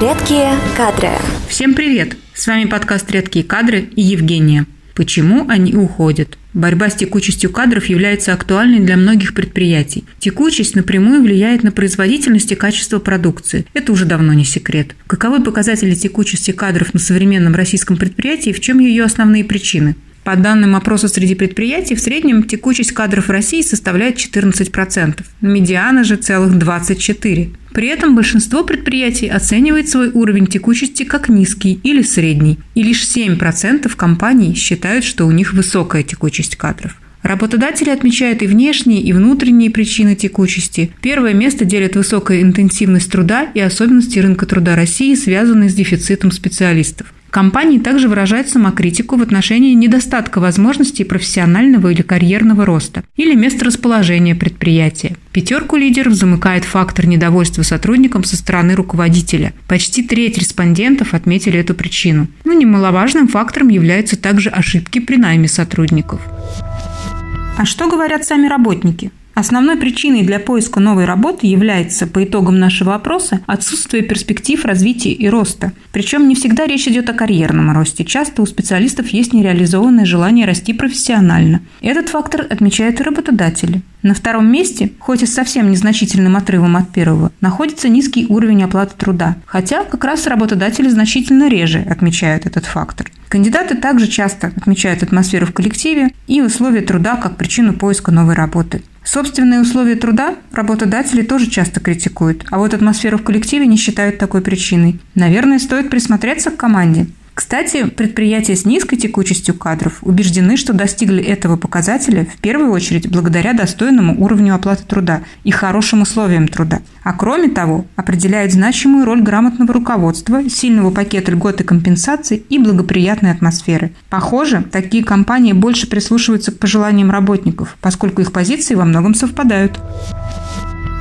Редкие кадры. Всем привет! С вами подкаст «Редкие кадры» и Евгения. Почему они уходят? Борьба с текучестью кадров является актуальной для многих предприятий. Текучесть напрямую влияет на производительность и качество продукции. Это уже давно не секрет. Каковы показатели текучести кадров на современном российском предприятии и в чем ее основные причины? По данным опроса среди предприятий, в среднем текучесть кадров в России составляет 14%, медиана же целых 24%. При этом большинство предприятий оценивает свой уровень текучести как низкий или средний, и лишь 7% компаний считают, что у них высокая текучесть кадров. Работодатели отмечают и внешние, и внутренние причины текучести. Первое место делит высокая интенсивность труда и особенности рынка труда России, связанные с дефицитом специалистов. Компании также выражают самокритику в отношении недостатка возможностей профессионального или карьерного роста или месторасположения предприятия. Пятерку лидеров замыкает фактор недовольства сотрудникам со стороны руководителя. Почти треть респондентов отметили эту причину. Но немаловажным фактором являются также ошибки при найме сотрудников. А что говорят сами работники? Основной причиной для поиска новой работы является, по итогам нашего опроса, отсутствие перспектив развития и роста. Причем не всегда речь идет о карьерном росте. Часто у специалистов есть нереализованное желание расти профессионально. Этот фактор отмечают и работодатели. На втором месте, хоть и с совсем незначительным отрывом от первого, находится низкий уровень оплаты труда. Хотя как раз работодатели значительно реже отмечают этот фактор. Кандидаты также часто отмечают атмосферу в коллективе и условия труда как причину поиска новой работы. Собственные условия труда работодатели тоже часто критикуют, а вот атмосферу в коллективе не считают такой причиной. Наверное, стоит присмотреться к команде. Кстати, предприятия с низкой текучестью кадров убеждены, что достигли этого показателя в первую очередь благодаря достойному уровню оплаты труда и хорошим условиям труда. А кроме того, определяют значимую роль грамотного руководства, сильного пакета льгот и компенсаций и благоприятной атмосферы. Похоже, такие компании больше прислушиваются к пожеланиям работников, поскольку их позиции во многом совпадают.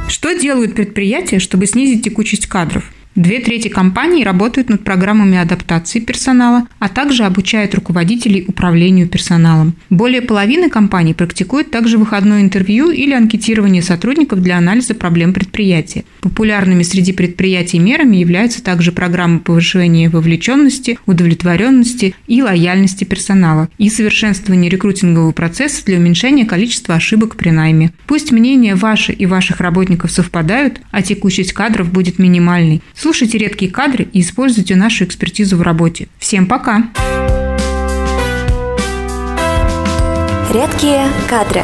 Что делают предприятия, чтобы снизить текучесть кадров? Две трети компаний работают над программами адаптации персонала, а также обучают руководителей управлению персоналом. Более половины компаний практикуют также выходное интервью или анкетирование сотрудников для анализа проблем предприятия. Популярными среди предприятий мерами являются также программы повышения вовлеченности, удовлетворенности и лояльности персонала и совершенствование рекрутингового процесса для уменьшения количества ошибок при найме. Пусть мнения ваши и ваших работников совпадают, а текучесть кадров будет минимальной. Слушайте редкие кадры и используйте нашу экспертизу в работе. Всем пока! Редкие кадры.